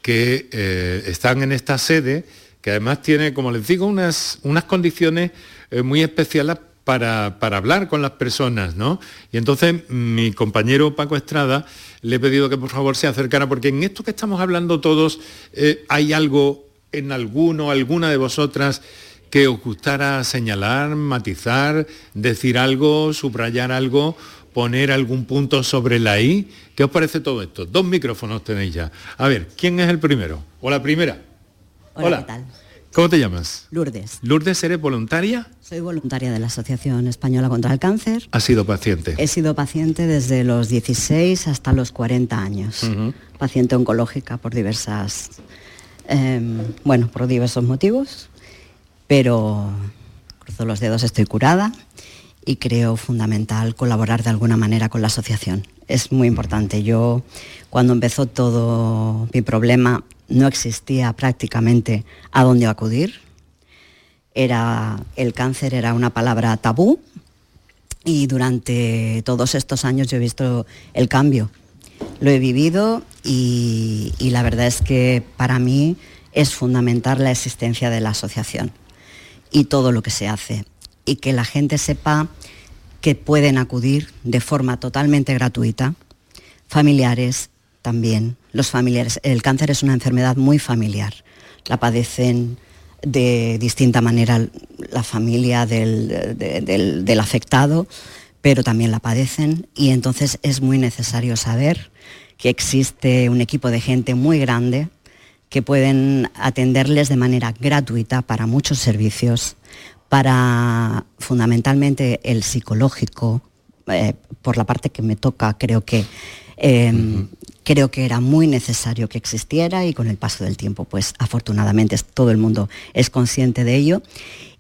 que eh, están en esta sede, que además tiene, como les digo, unas, unas condiciones eh, muy especiales para, hablar con las personas, ¿no? Y entonces mi compañero Paco Estrada le he pedido que por favor se acercara, porque en esto que estamos hablando todos, eh, hay algo en alguno, alguna de vosotras que os gustara señalar, matizar, decir algo, subrayar algo, poner algún punto sobre la I. ¿Qué os parece todo esto? Dos micrófonos tenéis ya. A ver, ¿quién es el primero? ¿O la primera? Hola, ¿qué tal? ¿Cómo te llamas? Lourdes. ¿Lourdes eres voluntaria? Soy voluntaria de la Asociación Española contra el Cáncer. ¿Has sido paciente? He sido paciente desde los 16 hasta los 40 años. Paciente oncológica por diversas, em, bueno, por diversos motivos, pero cruzo los dedos, estoy curada y creo fundamental colaborar de alguna manera con la asociación. Es muy importante. Yo, cuando empezó todo mi problema, no existía prácticamente a dónde acudir. Era, el cáncer era una palabra tabú y durante todos estos años yo he visto el cambio. Lo he vivido y, y la verdad es que para mí es fundamentar la existencia de la asociación y todo lo que se hace. Y que la gente sepa que pueden acudir de forma totalmente gratuita, familiares también, los familiares. El cáncer es una enfermedad muy familiar, la padecen de distinta manera la familia del, del afectado, pero también la padecen y entonces es muy necesario saber que existe un equipo de gente muy grande que pueden atenderles de manera gratuita para muchos servicios, para fundamentalmente el psicológico, eh, por la parte que me toca, creo que, em, creo que era muy necesario que existiera y con el paso del tiempo, pues afortunadamente todo el mundo es consciente de ello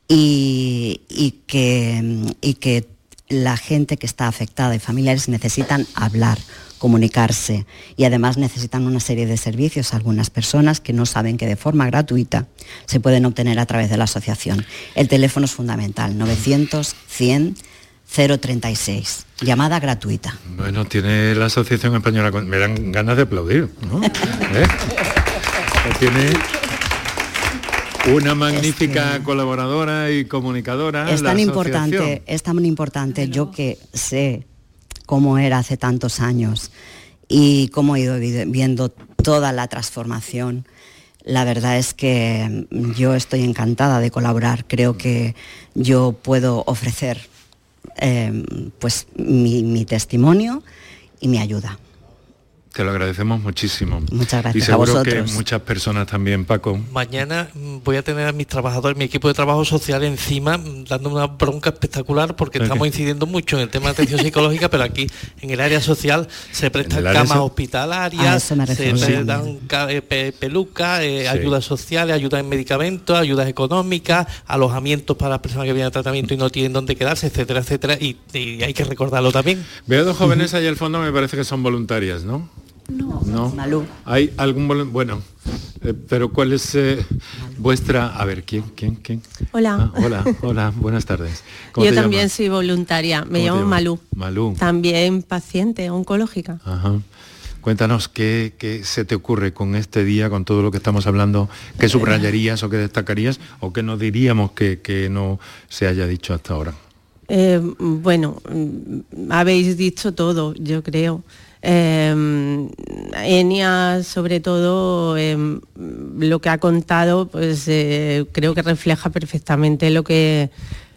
y, que, y que la gente que está afectada y familiares necesitan hablar comunicarse y además necesitan una serie de servicios algunas personas que no saben que de forma gratuita se pueden obtener a través de la asociación. El teléfono es fundamental, 900 100 036, llamada gratuita. Bueno, tiene la Asociación Española, me dan ganas de aplaudir, ¿no? ¿Eh? Tiene una magnífica colaboradora y comunicadora. Es tan importante, es tan importante, yo que sé cómo era hace tantos años y cómo he ido viendo toda la transformación. La verdad es que yo estoy encantada de colaborar. Creo que yo puedo ofrecer eh, pues mi testimonio y mi ayuda. Te lo agradecemos muchísimo. Muchas gracias. Y seguro que muchas personas también, Paco. Mañana mm, voy a tener a mis trabajadores, mi equipo de trabajo social encima, mm, dando una bronca espectacular porque estamos incidiendo mucho en el tema de atención psicológica, pero aquí en el área social se prestan camas hospitalarias, se dan eh, pelucas, eh, ayudas sociales, ayudas en medicamentos, ayudas económicas, alojamientos para las personas que vienen a tratamiento y no tienen dónde quedarse, etcétera, etcétera. Y, hay que recordarlo también. Veo dos jóvenes ahí al fondo, me parece que son voluntarias, ¿no? No, no. Malú. ¿Hay algún bueno? Eh, pero ¿cuál es eh, vuestra? A ver, ¿quién, quién, quién? Hola. Ah, hola, hola, buenas tardes. Yo también soy voluntaria. Me llamo Malú. Malú. También paciente oncológica. Ajá. Cuéntanos ¿qué, ¿qué, se te ocurre con este día, con todo lo que estamos hablando, qué subrayarías o qué destacarías o qué nos diríamos que, que no se haya dicho hasta ahora. Eh, bueno, mm, habéis dicho todo, yo creo. Eh, Enia, sobre todo, em, lo que ha contado, pues eh, creo que refleja perfectamente lo que,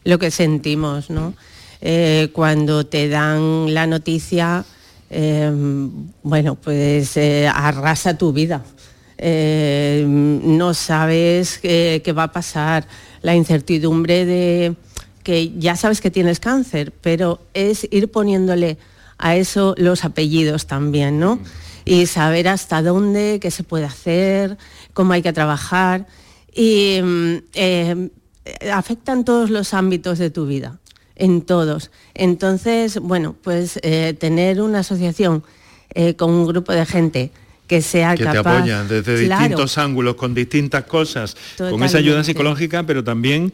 lo que sentimos, ¿no? Eh, cuando te dan la noticia, em, bueno, pues eh, arrasa tu vida. no sabes qué va a pasar, la incertidumbre de que ya sabes que tienes cáncer, pero es ir poniéndole a eso los apellidos también, ¿no? Y saber hasta dónde, qué se puede hacer, cómo hay que trabajar. Y mm, eh, afectan todos los ámbitos de tu vida, en todos. Entonces, bueno, pues eh, tener una asociación eh, con un grupo de gente que sea que capaz... te apoyan desde distintos ángulos, con distintas cosas, con esa ayuda psicológica, pero también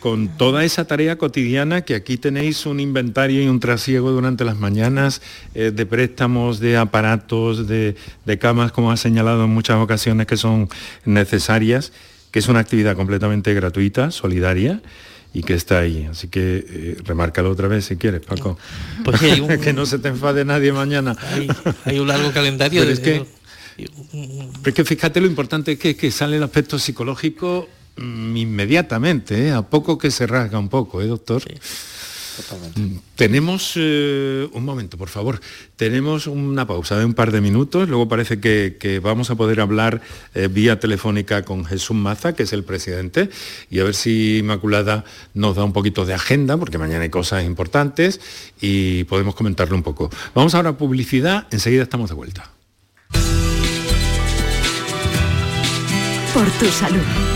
con, toda esa tarea cotidiana que aquí tenéis un inventario y un trasiego durante las mañanas eh, de préstamos, de aparatos, de, camas, como ha señalado en muchas ocasiones que son necesarias, que es una actividad completamente gratuita, solidaria y que está ahí. Así que eh, remárcalo otra vez si quieres, Paco. Pues que no se te enfade nadie mañana. Hay, un largo calendario. es, que, es que fíjate lo importante que, que sale el aspecto psicológico inmediatamente, ¿eh? a poco que se rasga un poco, ¿eh, doctor? Mm, tenemos eh, un momento, por favor. Tenemos una pausa de un par de minutos. Luego parece que, vamos a poder hablar vía telefónica con Jesús Maza, que es el presidente, y a ver si Inmaculada nos da un poquito de agenda, porque mañana hay cosas importantes y podemos comentarlo un poco. Vamos ahora a publicidad. Enseguida estamos de vuelta. Por tu salud.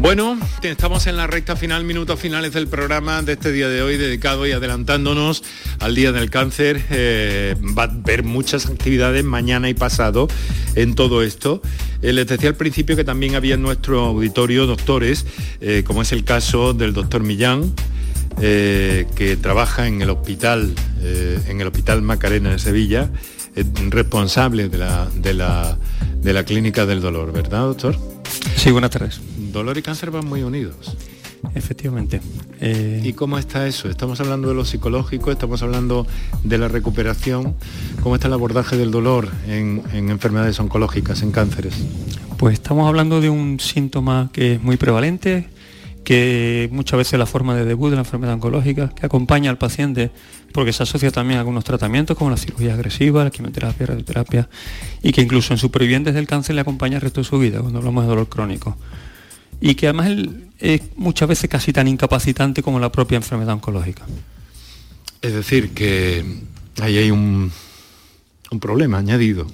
Bueno, estamos en la recta final, minutos finales del programa de este día de hoy, dedicado y adelantándonos al Día del Cáncer. Eh, va a haber muchas actividades mañana y pasado en todo esto. Eh, les decía al principio que también había en nuestro auditorio doctores, eh, como es el caso del doctor Millán, que trabaja en el hospital, en el hospital Macarena de Sevilla, responsable de la, de, la, de la clínica del dolor, ¿verdad, doctor? Sí, buenas tardes dolor y cáncer van muy unidos. Efectivamente. Eh, ¿Y cómo está eso? Estamos hablando de lo psicológico, estamos hablando de la recuperación. ¿Cómo está el abordaje del dolor en, enfermedades oncológicas, en cánceres? Pues estamos hablando de un síntoma que es muy prevalente, que muchas veces la forma de debut de la enfermedad oncológica, que acompaña al paciente porque se asocia también a algunos tratamientos como la cirugía agresiva, la quimioterapia, la radioterapia, y que incluso en supervivientes del cáncer le acompaña el resto de su vida cuando hablamos de dolor crónico y que además es muchas veces casi tan incapacitante como la propia enfermedad oncológica. Es decir, que ahí hay un, un problema añadido.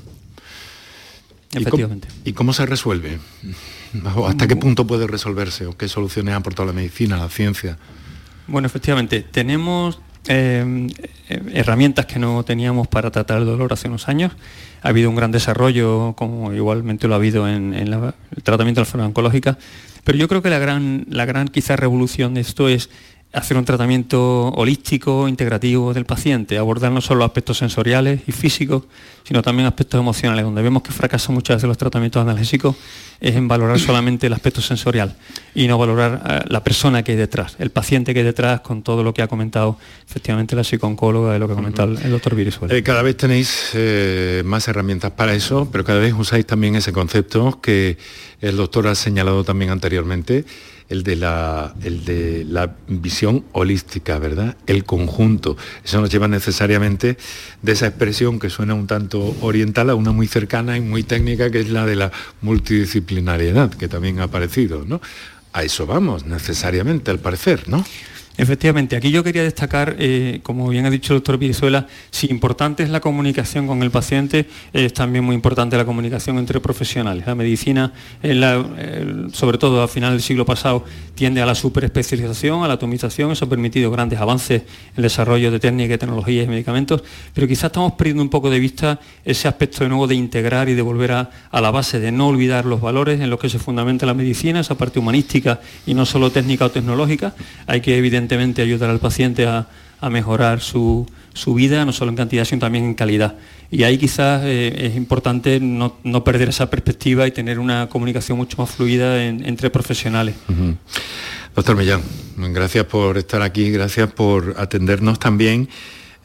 Efectivamente. ¿Y cómo, se resuelve? ¿Hasta qué punto puede resolverse? ¿O qué soluciones ha aportado la medicina, la ciencia? Bueno, efectivamente, tenemos eh, herramientas que no teníamos para tratar el dolor hace unos años. Ha habido un gran desarrollo, como igualmente lo ha habido en, el tratamiento de la enfermedad oncológica, pero yo creo que la gran, la gran quizá revolución de esto es hacer un tratamiento holístico, integrativo del paciente, abordar no solo aspectos sensoriales y físicos, sino también aspectos emocionales, donde vemos que fracasan muchas veces los tratamientos analgésicos es en valorar solamente el aspecto sensorial y no valorar eh, la persona que hay detrás, el paciente que hay detrás con todo lo que ha comentado efectivamente la psicooncóloga y lo que ha comentado el doctor Virizuela. Eh, cada vez tenéis eh, más herramientas para eso, pero cada vez usáis también ese concepto que el doctor ha señalado también anteriormente, el de la, el de la visión holística, ¿verdad? El conjunto. Eso nos lleva necesariamente de esa expresión que suena un tanto oriental a una muy cercana y muy técnica, que es la de la multidisciplinariedad, que también ha aparecido, ¿no? A eso vamos, necesariamente, al parecer, ¿no? Efectivamente, aquí yo quería destacar, eh, como bien ha dicho el doctor Virizuela, si importante es la comunicación con el paciente, es también muy importante la comunicación entre profesionales. La medicina, sobre todo a final del siglo pasado, tiende a la superespecialización, a la atomización, eso ha permitido grandes avances en el desarrollo de técnicas, tecnologías y medicamentos, pero quizás estamos perdiendo un poco de vista ese aspecto de nuevo de integrar y de volver a, a la base, de no olvidar los valores en los que se fundamenta la medicina, esa parte humanística y no solo técnica o tecnológica. Hay que evidentemente evidentemente ayudar al paciente a, mejorar su, vida, no solo en cantidad, sino también en calidad. Y ahí quizás eh, es importante no, perder esa perspectiva y tener una comunicación mucho más fluida entre profesionales. Doctor Millán, gracias por estar aquí, gracias por atendernos también.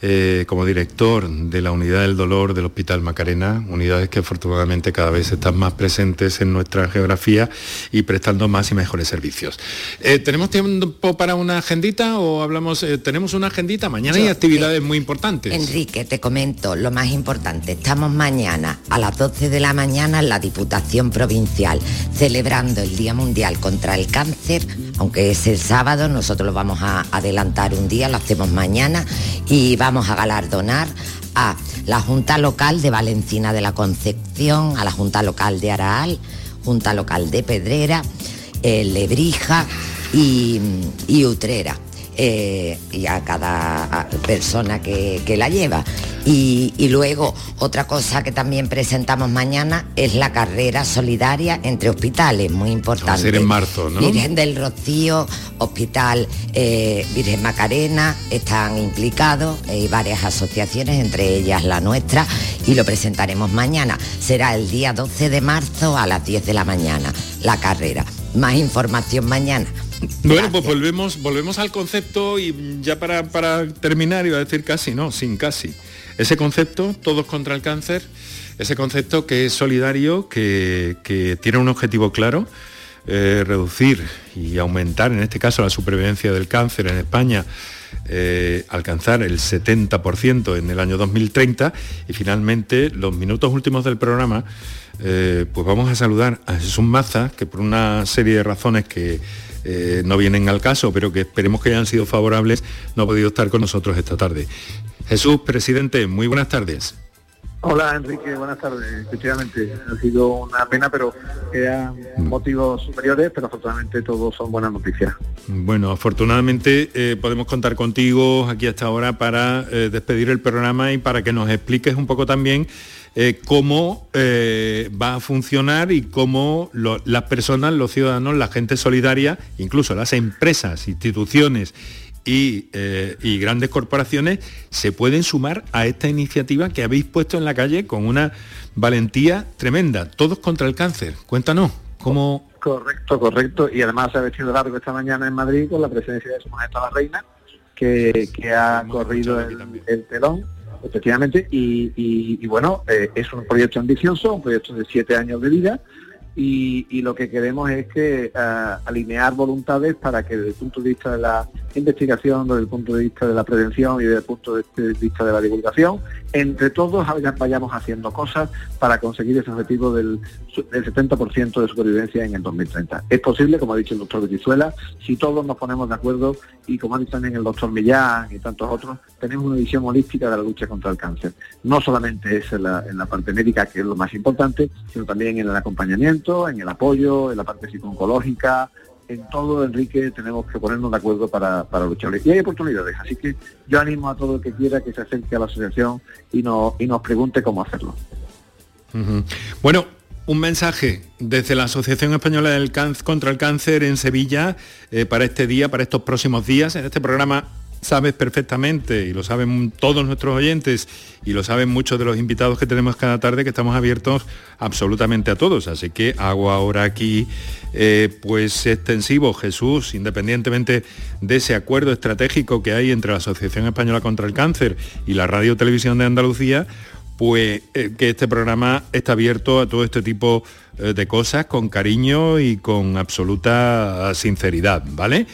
Eh, como director de la unidad del dolor del Hospital Macarena, unidades que afortunadamente cada vez están más presentes en nuestra geografía y prestando más y mejores servicios. Eh, ¿Tenemos tiempo para una agendita o hablamos? Eh, tenemos una agendita, mañana hay actividades muy importantes. Enrique, te comento lo más importante. Estamos mañana a las 12 de la mañana en la Diputación Provincial celebrando el Día Mundial contra el Cáncer, aunque es el sábado, nosotros lo vamos a adelantar un día, lo hacemos mañana y vamos vamos a galardonar a la Junta Local de Valencina de la Concepción, a la Junta Local de Araal, Junta Local de Pedrera, eh, Lebrija y, Utrera. Eh, y a cada persona que, la lleva. Y, luego otra cosa que también presentamos mañana es la carrera solidaria entre hospitales, muy importante. Va a ser en marzo, ¿no? Virgen del Rocío, Hospital eh, Virgen Macarena están implicados, hay varias asociaciones, entre ellas la nuestra, y lo presentaremos mañana. Será el día 12 de marzo a las 10 de la mañana, la carrera. Más información mañana. Bueno, pues volvemos, volvemos al concepto y ya para, para terminar iba a decir casi, no, sin casi. Ese concepto, todos contra el cáncer, Ese concepto que es solidario, que, tiene un objetivo claro, eh, reducir y aumentar, en este caso, la supervivencia del cáncer en España, eh, alcanzar el 70% en el año 2030 y finalmente los minutos últimos del programa eh, pues vamos a saludar a Jesús Maza que por una serie de razones que no vienen al caso pero que esperemos que hayan sido favorables no ha podido estar con nosotros esta tarde. Jesús, presidente, muy buenas tardes. Hola Enrique, buenas tardes. Efectivamente, ha sido una pena, pero eran motivos superiores, pero afortunadamente todos son buenas noticias. Bueno, afortunadamente eh, podemos contar contigo aquí hasta ahora para eh, despedir el programa y para que nos expliques un poco también eh, cómo va a funcionar y cómo las personas, los ciudadanos, la gente solidaria, incluso las empresas, instituciones eh, y, grandes corporaciones se pueden sumar a esta iniciativa que habéis puesto en la calle con una valentía tremenda. Todos contra el cáncer. Cuéntanos, ¿cómo...? Correcto, correcto. Y además se ha vestido largo esta mañana en Madrid con la presencia de su majestad la reina, que, ha corrido el, telón, efectivamente. Y, bueno, eh, es un proyecto ambicioso, un proyecto de siete años de vida, y, lo que queremos es que eh, alinear voluntades para que desde el punto de vista de la investigación, desde el punto de vista de la prevención y desde el punto de vista de la divulgación, entre todos vayamos haciendo cosas para conseguir ese objetivo del, 70% de supervivencia en el 2030. Es posible, como ha dicho el doctor Venezuela, si todos nos ponemos de acuerdo y como ha dicho también el doctor Millán y tantos otros, tenemos una visión holística de la lucha contra el cáncer. No solamente es en la parte médica, que es lo más importante, sino también en el acompañamiento, en el apoyo, en la parte psicológica, en todo, Enrique, tenemos que ponernos de acuerdo para, luchar. Y hay oportunidades, así que yo animo a todo el que quiera que se acerque a la asociación y, no, y nos pregunte cómo hacerlo. Bueno, un mensaje desde la Asociación Española del Cáncer, contra el Cáncer en Sevilla eh, para este día, para estos próximos días, en este programa sabes perfectamente, y lo saben todos nuestros oyentes, y lo saben muchos de los invitados que tenemos cada tarde, que estamos abiertos absolutamente a todos. Así que hago ahora aquí, eh, pues extensivo, Jesús, independientemente de ese acuerdo estratégico que hay entre la Asociación Española contra el Cáncer y la Radio Televisión de Andalucía, pues eh, que este programa está abierto a todo este tipo eh, de cosas con cariño y con absoluta sinceridad, ¿vale?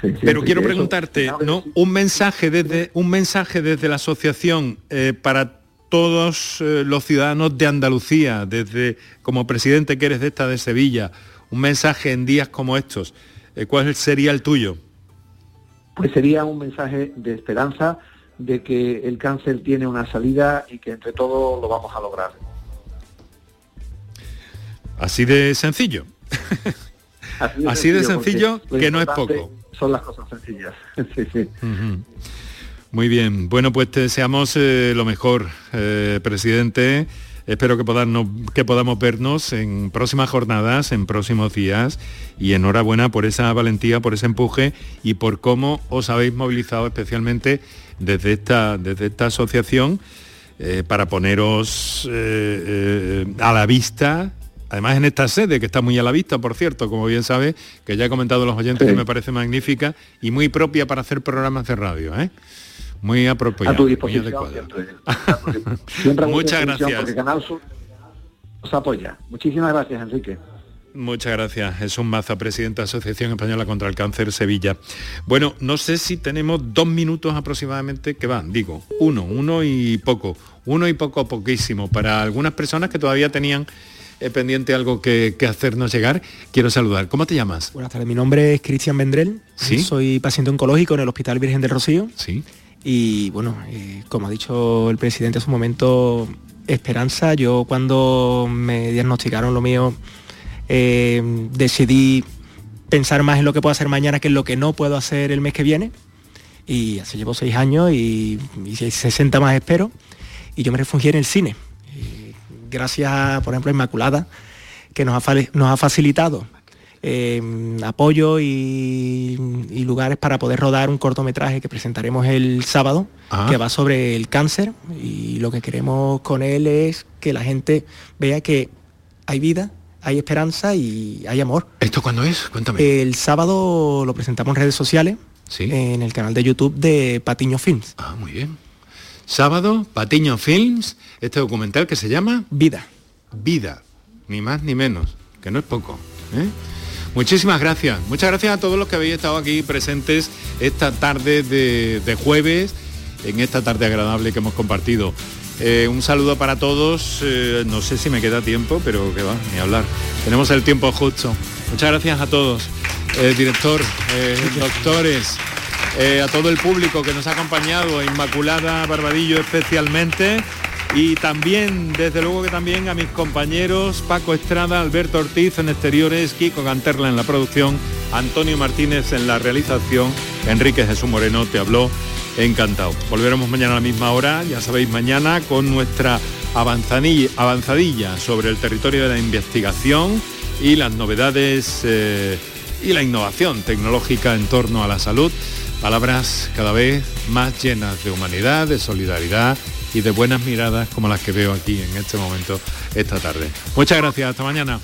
Pero quiero preguntarte, ¿no? Un mensaje desde, un mensaje desde la asociación eh, para todos eh, los ciudadanos de Andalucía, desde como presidente que eres de esta de Sevilla, un mensaje en días como estos. Eh, ¿Cuál sería el tuyo? Pues sería un mensaje de esperanza de que el cáncer tiene una salida y que entre todos lo vamos a lograr. Así de sencillo. Así de sencillo, que no es poco son las cosas sencillas. sí, sí. Muy bien, bueno pues te deseamos eh, lo mejor, eh, presidente. Espero que podamos, que podamos vernos en próximas jornadas, en próximos días y enhorabuena por esa valentía, por ese empuje y por cómo os habéis movilizado especialmente desde esta, desde esta asociación eh, para poneros a la vista además en esta sede, que está muy a la vista, por cierto, como bien sabe, que ya he comentado los oyentes que me parece magnífica y muy propia para hacer programas de radio, ¿eh? Muy apropiada. A tu disposición. Muchas gracias. Porque Canal Sur nos apoya. Muchísimas gracias, Enrique. Muchas gracias. Es un Maza, presidente de Asociación Española contra el Cáncer Sevilla. Bueno, no sé si tenemos dos minutos aproximadamente que van, digo, uno, uno y poco, uno y poco poquísimo, para algunas personas que todavía tenían eh, pendiente algo que, hacernos llegar, quiero saludar. ¿Cómo te llamas? Buenas tardes, mi nombre es Cristian Vendrell, ¿Sí? soy paciente oncológico en el Hospital Virgen del Rocío. Sí. Y bueno, eh, como ha dicho el presidente hace un momento, esperanza, yo cuando me diagnosticaron lo mío, eh, decidí pensar más en lo que puedo hacer mañana que en lo que no puedo hacer el mes que viene. Y así llevo seis años y, y 60 más espero. Y yo me refugié en el cine gracias, por ejemplo, a Inmaculada, que nos ha, facilitado eh, apoyo y, lugares para poder rodar un cortometraje que presentaremos el sábado, que va sobre el cáncer y lo que queremos con él es que la gente vea que hay vida, hay esperanza y hay amor. ¿Esto cuándo es? Cuéntame. El sábado lo presentamos en redes sociales, en el canal de YouTube de Patiño Films. Ah, muy bien. Sábado, Patiño Films, este documental que se llama Vida. Vida, ni más ni menos, que no es poco. ¿eh? Muchísimas gracias. Muchas gracias a todos los que habéis estado aquí presentes esta tarde de, jueves, en esta tarde agradable que hemos compartido. Eh, un saludo para todos. Eh, no sé si me queda tiempo, pero que va, ni hablar. Tenemos el tiempo justo. Muchas gracias a todos. director, doctores, a todo el público que nos ha acompañado, Inmaculada Barbadillo especialmente. Y también, desde luego que también a mis compañeros Paco Estrada, Alberto Ortiz en exteriores, Kiko Canterla en la producción, Antonio Martínez en la realización, Enrique Jesús Moreno te habló, encantado. Volveremos mañana a la misma hora, ya sabéis, mañana con nuestra avanzadilla sobre el territorio de la investigación y las novedades eh, y la innovación tecnológica en torno a la salud. Palabras cada vez más llenas de humanidad, de solidaridad y de buenas miradas como las que veo aquí en este momento esta tarde. Muchas gracias, hasta mañana.